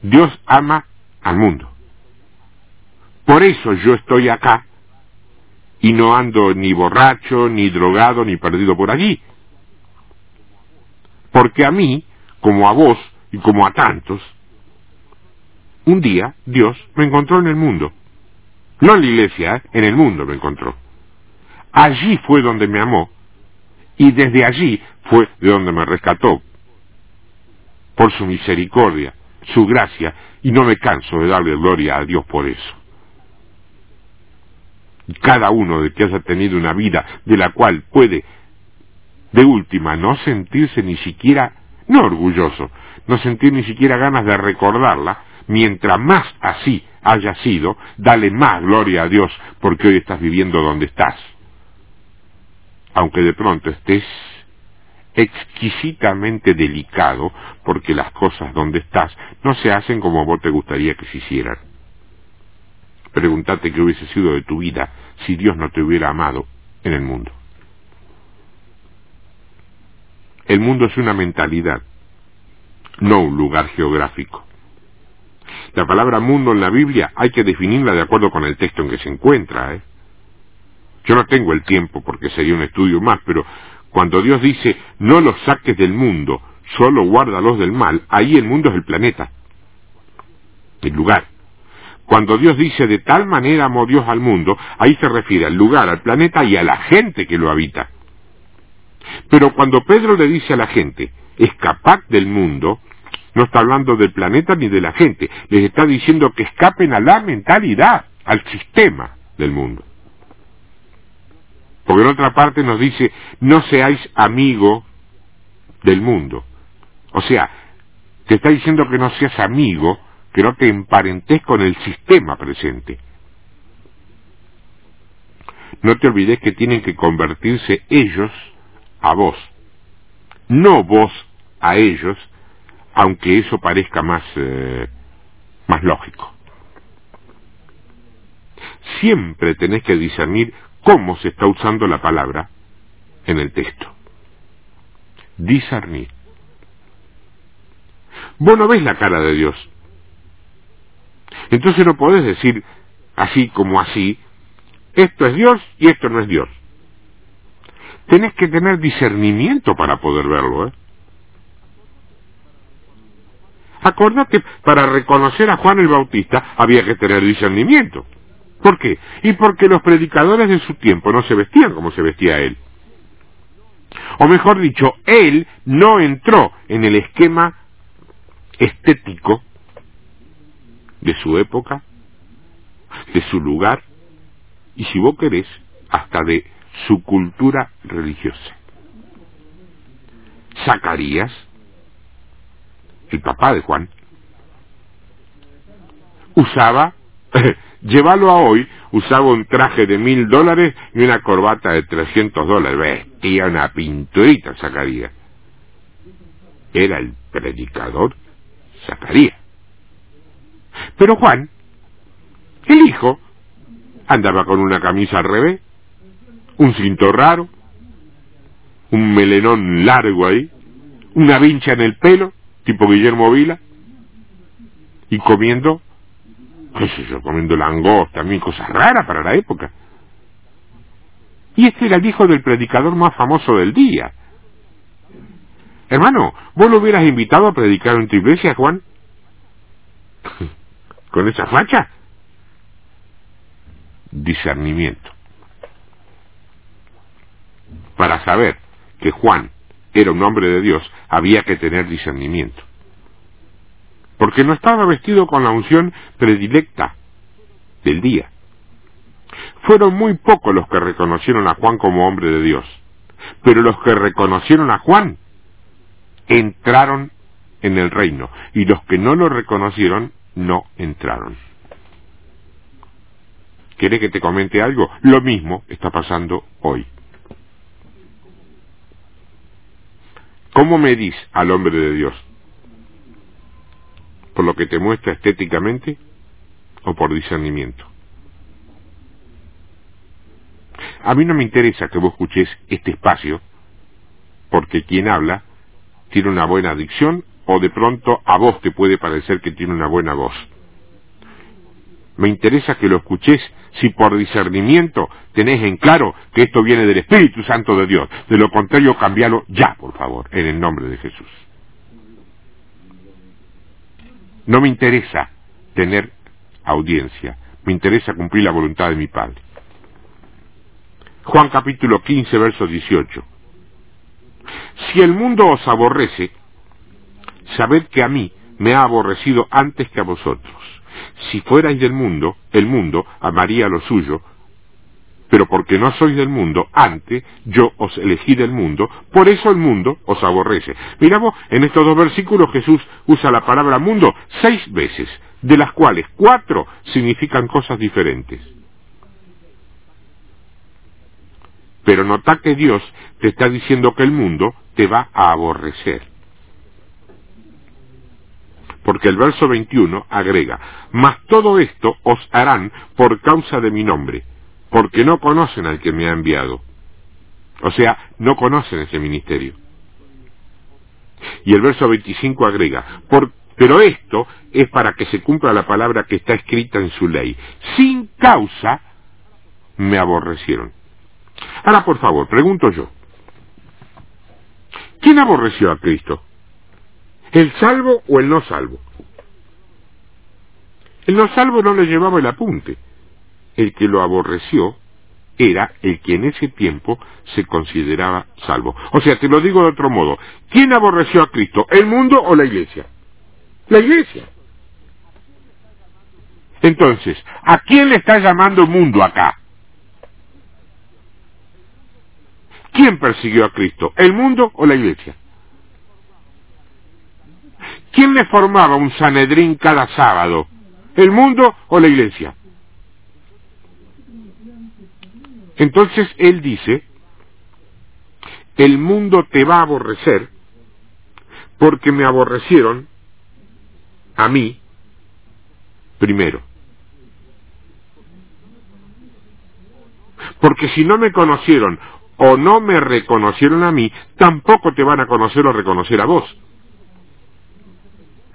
Dios ama al mundo. Por eso yo estoy acá y no ando ni borracho, ni drogado, ni perdido por allí. Porque a mí, como a vos y como a tantos, un día Dios me encontró en el mundo. No en la iglesia, ¿eh? en el mundo me encontró. Allí fue donde me amó y desde allí fue de donde me rescató por su misericordia, su gracia, y no me canso de darle gloria a Dios por eso cada uno de que haya tenido una vida de la cual puede, de última, no sentirse ni siquiera, no orgulloso, no sentir ni siquiera ganas de recordarla, mientras más así haya sido, dale más gloria a Dios porque hoy estás viviendo donde estás. Aunque de pronto estés exquisitamente delicado porque las cosas donde estás no se hacen como vos te gustaría que se hicieran. Pregúntate qué hubiese sido de tu vida si Dios no te hubiera amado en el mundo. El mundo es una mentalidad, no un lugar geográfico. La palabra mundo en la Biblia hay que definirla de acuerdo con el texto en que se encuentra. ¿eh? Yo no tengo el tiempo porque sería un estudio más, pero cuando Dios dice no los saques del mundo, solo guárdalos del mal, ahí el mundo es el planeta, el lugar. Cuando Dios dice de tal manera amó Dios al mundo, ahí se refiere al lugar, al planeta y a la gente que lo habita. Pero cuando Pedro le dice a la gente, escapad del mundo, no está hablando del planeta ni de la gente, les está diciendo que escapen a la mentalidad, al sistema del mundo. Porque en otra parte nos dice, no seáis amigo del mundo. O sea, te está diciendo que no seas amigo, que no te emparentes con el sistema presente. No te olvides que tienen que convertirse ellos a vos, no vos a ellos, aunque eso parezca más, eh, más lógico. Siempre tenés que discernir cómo se está usando la palabra en el texto. Discernir. Vos no ves la cara de Dios. Entonces no podés decir así como así, esto es Dios y esto no es Dios. Tenés que tener discernimiento para poder verlo. ¿eh? Acordate, para reconocer a Juan el Bautista había que tener discernimiento. ¿Por qué? Y porque los predicadores de su tiempo no se vestían como se vestía él. O mejor dicho, él no entró en el esquema estético de su época, de su lugar, y si vos querés, hasta de su cultura religiosa. Zacarías, el papá de Juan, usaba *laughs* Llévalo a hoy, usaba un traje de mil dólares y una corbata de trescientos dólares. Vestía una pinturita, Zacarías. Era el predicador Zacarías. Pero Juan, el hijo, andaba con una camisa al revés, un cinto raro, un melenón largo ahí, una vincha en el pelo, tipo Guillermo Vila, y comiendo qué sé yo, comiendo langosta, también cosas raras para la época. Y este era el hijo del predicador más famoso del día. Hermano, ¿vos lo hubieras invitado a predicar en tu iglesia, Juan? *laughs* ¿Con esa facha? Discernimiento. Para saber que Juan era un hombre de Dios, había que tener discernimiento porque no estaba vestido con la unción predilecta del día. Fueron muy pocos los que reconocieron a Juan como hombre de Dios, pero los que reconocieron a Juan entraron en el reino y los que no lo reconocieron no entraron. ¿Quiere que te comente algo? Lo mismo está pasando hoy. ¿Cómo medís al hombre de Dios? por lo que te muestra estéticamente o por discernimiento. A mí no me interesa que vos escuches este espacio porque quien habla tiene una buena dicción o de pronto a vos te puede parecer que tiene una buena voz. Me interesa que lo escuches si por discernimiento tenés en claro que esto viene del Espíritu Santo de Dios. De lo contrario, cambialo ya, por favor, en el nombre de Jesús. No me interesa tener audiencia, me interesa cumplir la voluntad de mi Padre. Juan capítulo 15, verso 18. Si el mundo os aborrece, sabed que a mí me ha aborrecido antes que a vosotros. Si fuerais del mundo, el mundo amaría lo suyo, pero porque no sois del mundo, antes yo os elegí del mundo, por eso el mundo os aborrece. Miramos, en estos dos versículos Jesús usa la palabra mundo seis veces, de las cuales cuatro significan cosas diferentes. Pero nota que Dios te está diciendo que el mundo te va a aborrecer. Porque el verso 21 agrega, mas todo esto os harán por causa de mi nombre, porque no conocen al que me ha enviado. O sea, no conocen ese ministerio. Y el verso 25 agrega, pero esto es para que se cumpla la palabra que está escrita en su ley. Sin causa me aborrecieron. Ahora, por favor, pregunto yo, ¿quién aborreció a Cristo? ¿El salvo o el no salvo? El no salvo no le llevaba el apunte. El que lo aborreció era el que en ese tiempo se consideraba salvo. O sea, te lo digo de otro modo, ¿quién aborreció a Cristo? ¿El mundo o la iglesia? La iglesia. Entonces, ¿a quién le está llamando mundo acá? ¿Quién persiguió a Cristo? ¿El mundo o la iglesia? ¿Quién le formaba un Sanedrín cada sábado? ¿El mundo o la iglesia? Entonces él dice, el mundo te va a aborrecer porque me aborrecieron a mí primero. Porque si no me conocieron o no me reconocieron a mí, tampoco te van a conocer o reconocer a vos.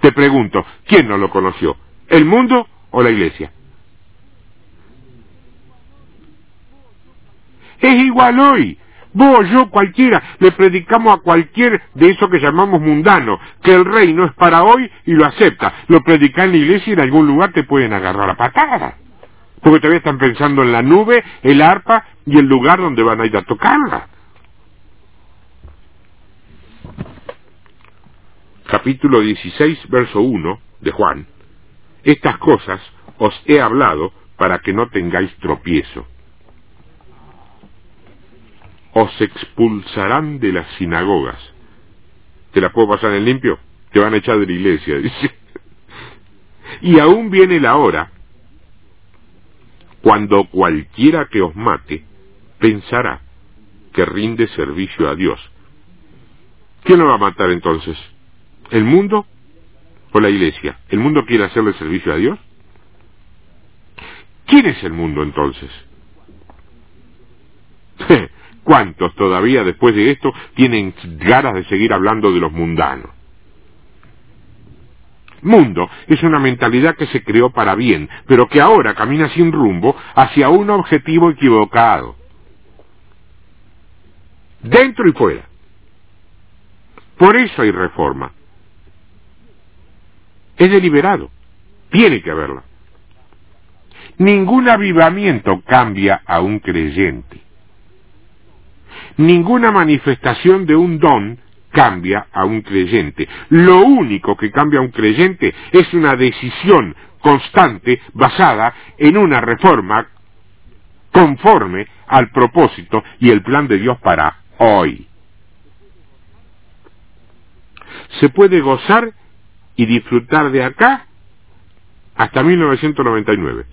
Te pregunto, ¿quién no lo conoció? ¿El mundo o la iglesia? Es igual hoy. Vos, yo, cualquiera, le predicamos a cualquier de eso que llamamos mundano, que el reino es para hoy y lo acepta. Lo predica en la iglesia y en algún lugar te pueden agarrar a patada. Porque todavía están pensando en la nube, el arpa y el lugar donde van a ir a tocarla. Capítulo 16, verso 1 de Juan. Estas cosas os he hablado para que no tengáis tropiezo os expulsarán de las sinagogas. ¿Te la puedo pasar en limpio? Te van a echar de la iglesia, *laughs* dice. Y aún viene la hora cuando cualquiera que os mate pensará que rinde servicio a Dios. ¿Quién lo va a matar entonces? ¿El mundo o la iglesia? ¿El mundo quiere hacerle servicio a Dios? ¿Quién es el mundo entonces? *laughs* ¿Cuántos todavía después de esto tienen ganas de seguir hablando de los mundanos? Mundo es una mentalidad que se creó para bien, pero que ahora camina sin rumbo hacia un objetivo equivocado. Dentro y fuera. Por eso hay reforma. Es deliberado. Tiene que haberla. Ningún avivamiento cambia a un creyente. Ninguna manifestación de un don cambia a un creyente. Lo único que cambia a un creyente es una decisión constante basada en una reforma conforme al propósito y el plan de Dios para hoy. Se puede gozar y disfrutar de acá hasta 1999.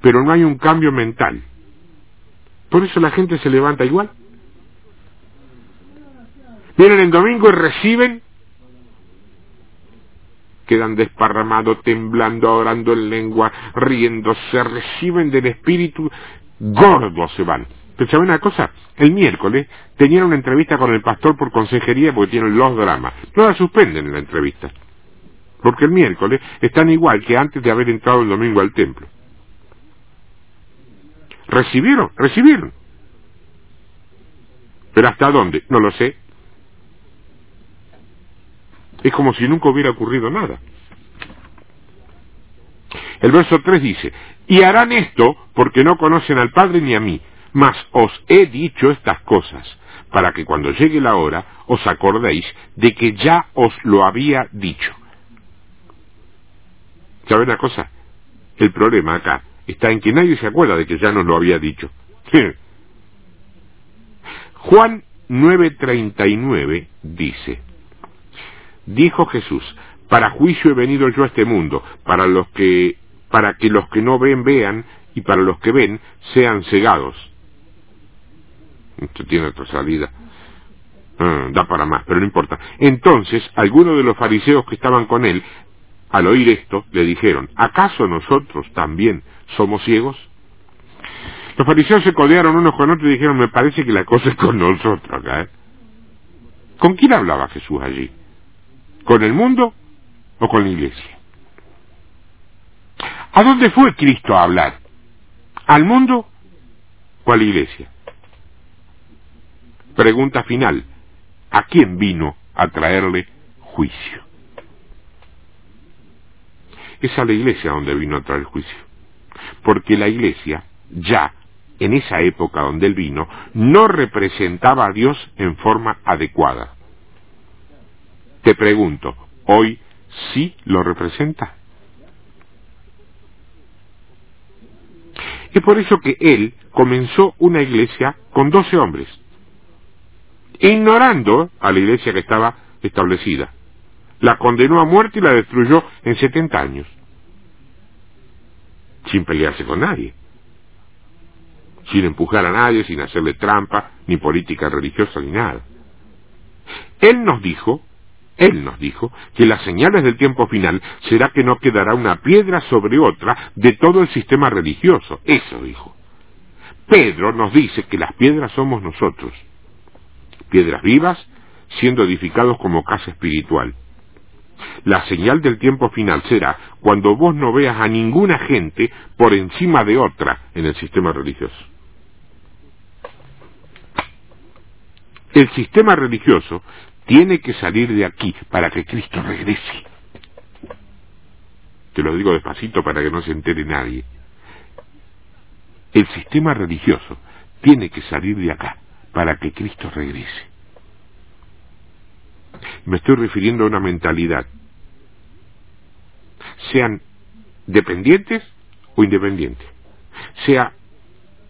Pero no hay un cambio mental. Por eso la gente se levanta igual. Vienen el domingo y reciben, quedan desparramados, temblando, orando en lengua, riéndose, reciben del espíritu, gordos se van. Pero ¿saben una cosa? El miércoles tenían una entrevista con el pastor por consejería porque tienen los dramas. No la suspenden en la entrevista. Porque el miércoles están igual que antes de haber entrado el domingo al templo. Recibieron, recibieron. Pero ¿hasta dónde? No lo sé. Es como si nunca hubiera ocurrido nada. El verso 3 dice, y harán esto porque no conocen al Padre ni a mí, mas os he dicho estas cosas, para que cuando llegue la hora os acordéis de que ya os lo había dicho. ¿Saben una cosa? El problema acá está en que nadie se acuerda de que ya nos lo había dicho. Juan 9:39 dice, dijo Jesús, para juicio he venido yo a este mundo, para los que para que los que no ven vean y para los que ven sean cegados. Esto tiene otra salida. Ah, da para más, pero no importa. Entonces, algunos de los fariseos que estaban con él, al oír esto, le dijeron, ¿acaso nosotros también somos ciegos? Los fariseos se codearon unos con otros y dijeron, me parece que la cosa es con nosotros acá. ¿eh? ¿Con quién hablaba Jesús allí? ¿Con el mundo o con la iglesia? ¿A dónde fue Cristo a hablar? ¿Al mundo o a la iglesia? Pregunta final. ¿A quién vino a traerle juicio? Es a la iglesia donde vino a traer juicio. Porque la iglesia ya en esa época donde él vino, no representaba a Dios en forma adecuada. Te pregunto, ¿hoy sí lo representa? Es por eso que él comenzó una iglesia con doce hombres, ignorando a la iglesia que estaba establecida. La condenó a muerte y la destruyó en setenta años, sin pelearse con nadie sin empujar a nadie, sin hacerle trampa, ni política religiosa, ni nada. Él nos dijo, Él nos dijo, que las señales del tiempo final será que no quedará una piedra sobre otra de todo el sistema religioso. Eso dijo. Pedro nos dice que las piedras somos nosotros, piedras vivas, siendo edificados como casa espiritual. La señal del tiempo final será cuando vos no veas a ninguna gente por encima de otra en el sistema religioso. El sistema religioso tiene que salir de aquí para que Cristo regrese. Te lo digo despacito para que no se entere nadie. El sistema religioso tiene que salir de acá para que Cristo regrese. Me estoy refiriendo a una mentalidad. Sean dependientes o independientes. Sea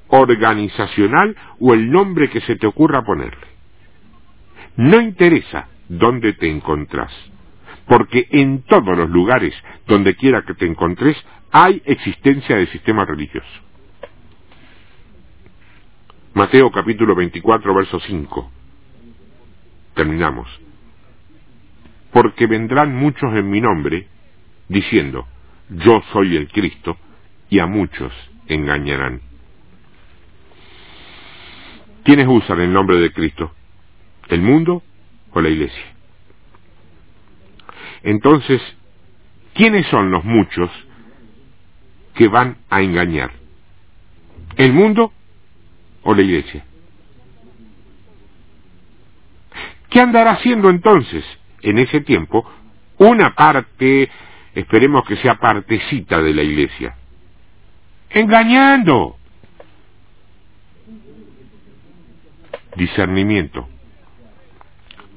organizacional o el nombre que se te ocurra ponerle. No interesa dónde te encontrás, porque en todos los lugares donde quiera que te encontres hay existencia de sistema religioso. Mateo capítulo 24, verso 5. Terminamos. Porque vendrán muchos en mi nombre, diciendo, yo soy el Cristo, y a muchos engañarán. ¿Quiénes usan el nombre de Cristo? ¿El mundo o la iglesia? Entonces, ¿quiénes son los muchos que van a engañar? ¿El mundo o la iglesia? ¿Qué andará haciendo entonces en ese tiempo una parte, esperemos que sea partecita de la iglesia? Engañando. Discernimiento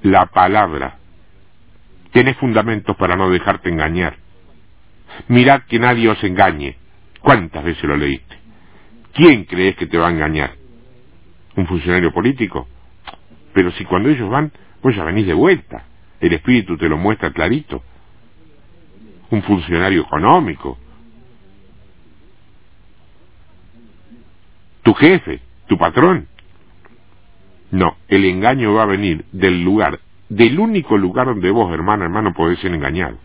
la palabra. Tienes fundamentos para no dejarte engañar. Mirad que nadie os engañe. ¿Cuántas veces lo leíste? ¿Quién crees que te va a engañar? ¿Un funcionario político? Pero si cuando ellos van, pues ya venís de vuelta. El espíritu te lo muestra clarito. Un funcionario económico. Tu jefe, tu patrón. No, el engaño va a venir del lugar, del único lugar donde vos, hermano, hermano, podés ser engañado.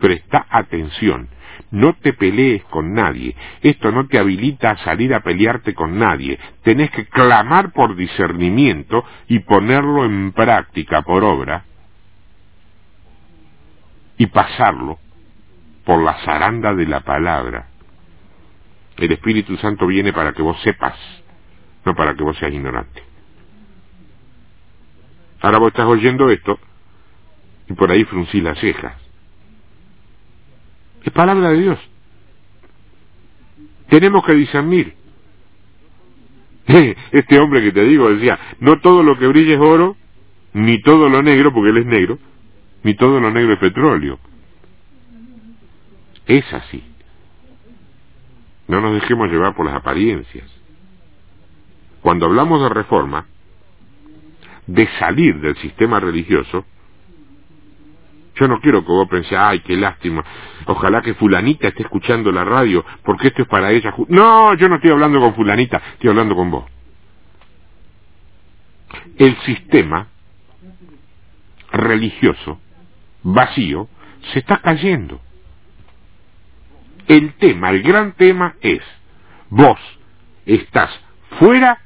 Presta atención, no te pelees con nadie, esto no te habilita a salir a pelearte con nadie, tenés que clamar por discernimiento y ponerlo en práctica por obra y pasarlo por la zaranda de la palabra. El Espíritu Santo viene para que vos sepas, no para que vos seas ignorante. Ahora vos estás oyendo esto y por ahí fruncís las cejas. Es palabra de Dios. Tenemos que discernir. *laughs* Este hombre que te digo decía, no todo lo que brilla es oro, ni todo lo negro, porque él es negro, ni todo lo negro es petróleo. Es así. No nos dejemos llevar por las apariencias. Cuando hablamos de reforma, de salir del sistema religioso, yo no quiero que vos pensé, ay, qué lástima, ojalá que fulanita esté escuchando la radio, porque esto es para ella. No, yo no estoy hablando con fulanita, estoy hablando con vos. el sistema religioso vacío se está cayendo. El tema, el gran tema es, vos estás fuera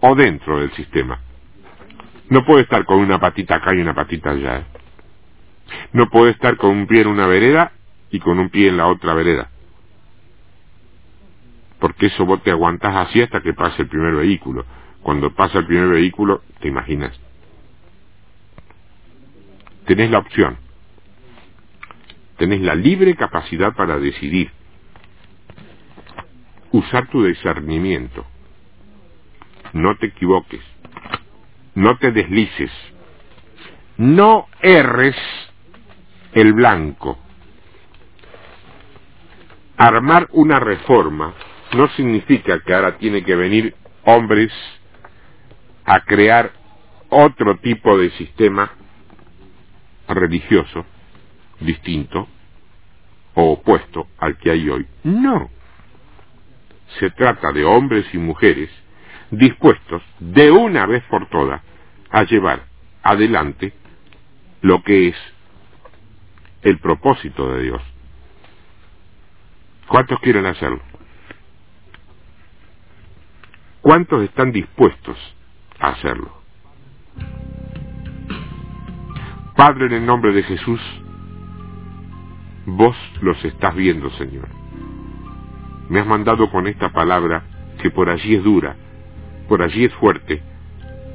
o dentro del sistema. No puede estar con una patita acá y una patita allá. ¿eh? No puede estar con un pie en una vereda y con un pie en la otra vereda. Porque eso vos te aguantás así hasta que pase el primer vehículo. Cuando pasa el primer vehículo, te imaginas. Tenés la opción. Tenés la libre capacidad para decidir. Usar tu discernimiento. No te equivoques. No te deslices. No erres el blanco. Armar una reforma no significa que ahora tiene que venir hombres a crear otro tipo de sistema religioso distinto o opuesto al que hay hoy. No. Se trata de hombres y mujeres dispuestos de una vez por todas a llevar adelante lo que es el propósito de Dios. ¿Cuántos quieren hacerlo? ¿Cuántos están dispuestos a hacerlo? Padre, en el nombre de Jesús, vos los estás viendo, Señor. Me has mandado con esta palabra que por allí es dura, por allí es fuerte,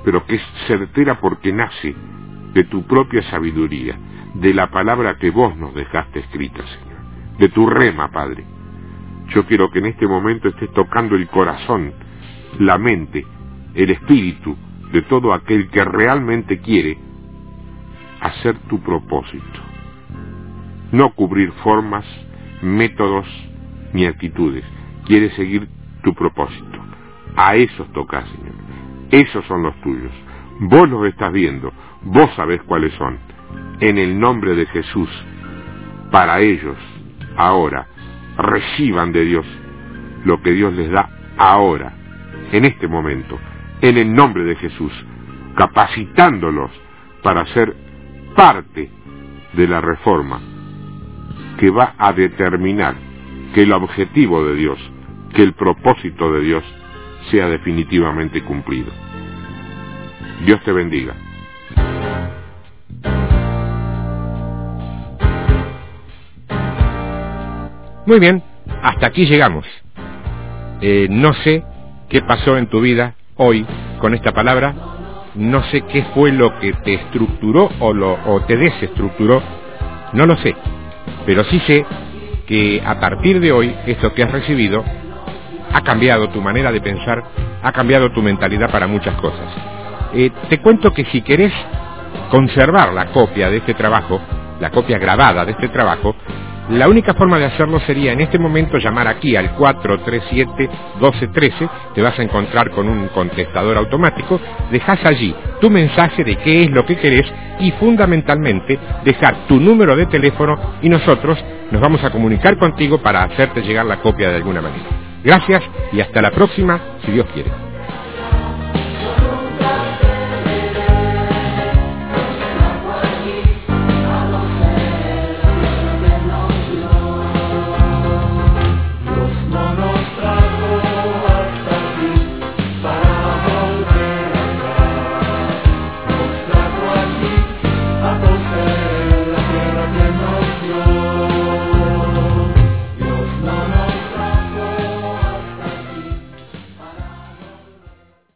pero que es certera porque nace de tu propia sabiduría, de la palabra que vos nos dejaste escrita, Señor, de tu rema, Padre. Yo quiero que en este momento estés tocando el corazón, la mente, el espíritu de todo aquel que realmente quiere hacer tu propósito. No cubrir formas, métodos ni actitudes. Quiere seguir tu propósito. A esos toca, Señor. Esos son los tuyos. Vos los estás viendo. Vos sabés cuáles son. En el nombre de Jesús, para ellos, ahora, reciban de Dios lo que Dios les da ahora, en este momento, en el nombre de Jesús, capacitándolos para ser parte de la reforma que va a determinar que el objetivo de Dios, que el propósito de Dios sea definitivamente cumplido. Dios te bendiga. Muy bien, hasta aquí llegamos. Eh, no sé qué pasó en tu vida hoy con esta palabra, no sé qué fue lo que te estructuró o, lo, o te desestructuró, no lo sé, pero sí sé que a partir de hoy esto que has recibido ha cambiado tu manera de pensar, ha cambiado tu mentalidad para muchas cosas. Eh, te cuento que si querés conservar la copia de este trabajo, la copia grabada de este trabajo, la única forma de hacerlo sería en este momento llamar aquí al 437-1213, te vas a encontrar con un contestador automático, dejas allí tu mensaje de qué es lo que querés y fundamentalmente dejar tu número de teléfono y nosotros nos vamos a comunicar contigo para hacerte llegar la copia de alguna manera. Gracias y hasta la próxima, si Dios quiere.